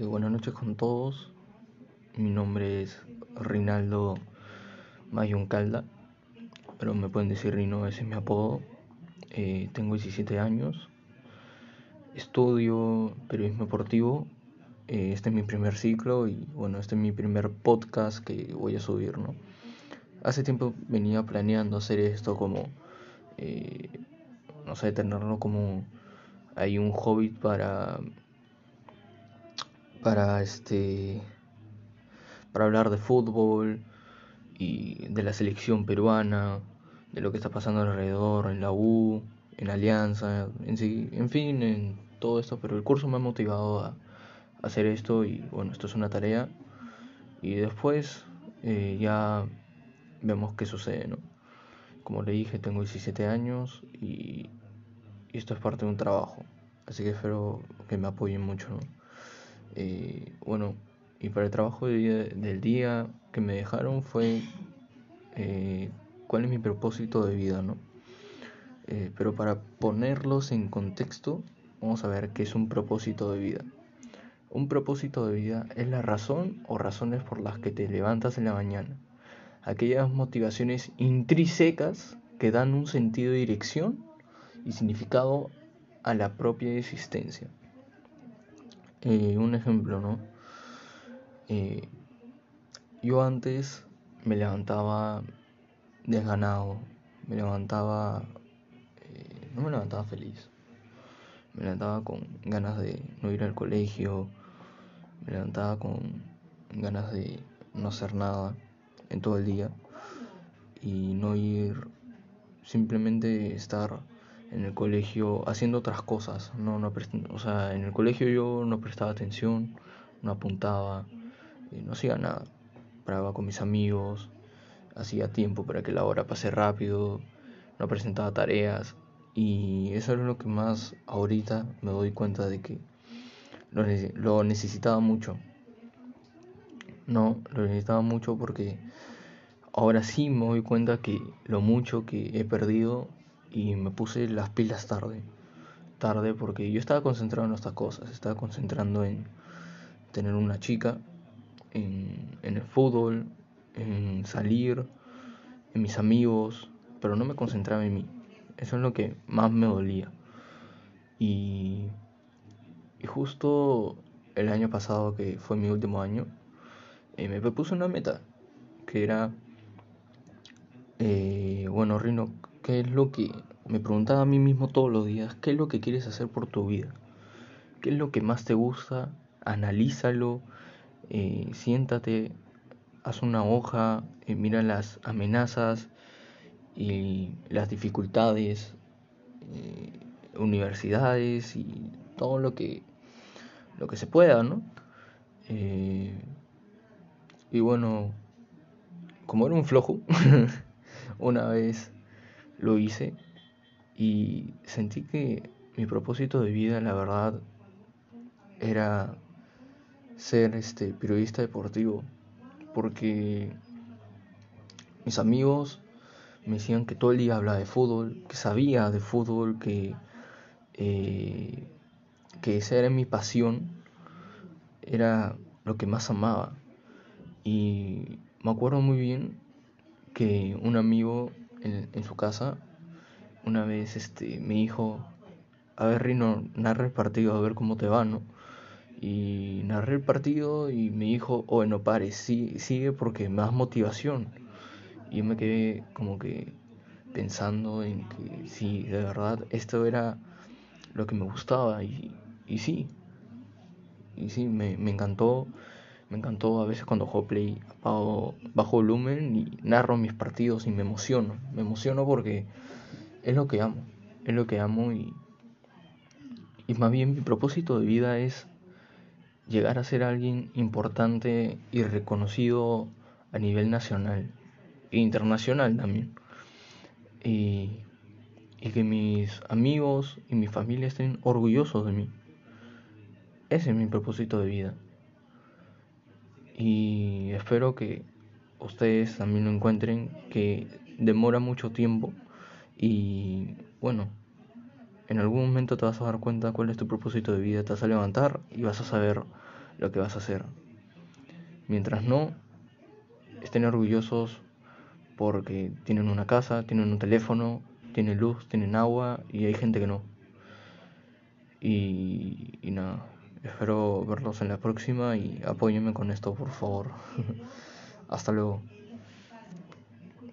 Eh, buenas noches con todos. Mi nombre es Rinaldo Mayoncalda, pero me pueden decir Rino, ese es mi apodo. Eh, tengo 17 años. Estudio periodismo deportivo. Eh, este es mi primer ciclo y bueno, este es mi primer podcast que voy a subir, ¿no? Hace tiempo venía planeando hacer esto como, no sé, tenerlo como hay un hobby para para este para hablar de fútbol y de la selección peruana, de lo que está pasando alrededor en la U, en Alianza, en en fin, en todo esto, pero el curso me ha motivado a, hacer esto y bueno, esto es una tarea y después eh, ya vemos qué sucede, ¿no? Como le dije, tengo 17 años y, y esto es parte de un trabajo, así que espero que me apoyen mucho, ¿no? Eh, bueno, y para el trabajo del día que me dejaron fue eh, cuál es mi propósito de vida, ¿no? Eh, pero para ponerlos en contexto, vamos a ver qué es un propósito de vida. Un propósito de vida es la razón o razones por las que te levantas en la mañana. Aquellas motivaciones intrínsecas que dan un sentido de dirección y significado a la propia existencia. Eh, un ejemplo, ¿no? Eh, yo antes me levantaba desganado, me levantaba, eh, no me levantaba feliz, me levantaba con ganas de no ir al colegio, me levantaba con ganas de no hacer nada en todo el día y no ir, simplemente estar en el colegio haciendo otras cosas. No, no o sea, en el colegio yo no prestaba atención, no apuntaba, no hacía nada. Paraba con mis amigos, hacía tiempo para que la hora pase rápido, no presentaba tareas. Y eso es lo que más ahorita me doy cuenta de que lo necesitaba mucho. No, lo necesitaba mucho porque ahora sí me doy cuenta que lo mucho que he perdido y me puse las pilas tarde. Tarde porque yo estaba concentrado en otras cosas. Estaba concentrando en tener una chica, en, el fútbol, en salir, en mis amigos, pero no me concentraba en mí. Eso es lo que más me dolía. Y, y justo el año pasado, que fue mi último año, eh, me puse una meta, que era, eh, bueno, Rino, ¿Qué es lo que me preguntaba a mí mismo todos los días? ¿Qué es lo que quieres hacer por tu vida? ¿Qué es lo que más te gusta? Analízalo, eh, siéntate, haz una hoja, eh, mira las amenazas y las dificultades, eh, universidades y todo lo que, lo que se pueda, ¿no? y bueno, como era un flojo, una vez lo hice y sentí que mi propósito de vida, la verdad, era ser este periodista deportivo, porque mis amigos me decían que todo el día hablaba de fútbol, que sabía de fútbol, que, eh, que esa era mi pasión, era lo que más amaba. Y me acuerdo muy bien que un amigo en, su casa, una vez este, me dijo, a ver Rino, narra el partido, a ver cómo te va, ¿no? Y narré el partido y me dijo, oh, no pares, sí, sigue porque me das motivación. Y yo me quedé como que pensando en que sí, de verdad, esto era lo que me gustaba y, y sí, y sí, me, me encantó me encantó a veces cuando juego play apago, bajo volumen y narro mis partidos y me emociono. Me emociono porque es lo que amo. Es lo que amo y, y más bien mi propósito de vida es llegar a ser alguien importante y reconocido a nivel nacional e internacional también. Y, y que mis amigos y mi familia estén orgullosos de mí. Ese es mi propósito de vida y espero que ustedes también lo encuentren que demora mucho tiempo y bueno en algún momento te vas a dar cuenta cuál es tu propósito de vida te vas a levantar y vas a saber lo que vas a hacer. Mientras no, estén orgullosos porque tienen una casa, tienen un teléfono, tienen luz, tienen agua y hay gente que no. Y, y nada, espero verlos en la próxima y apóyenme con esto, por favor. Hasta luego.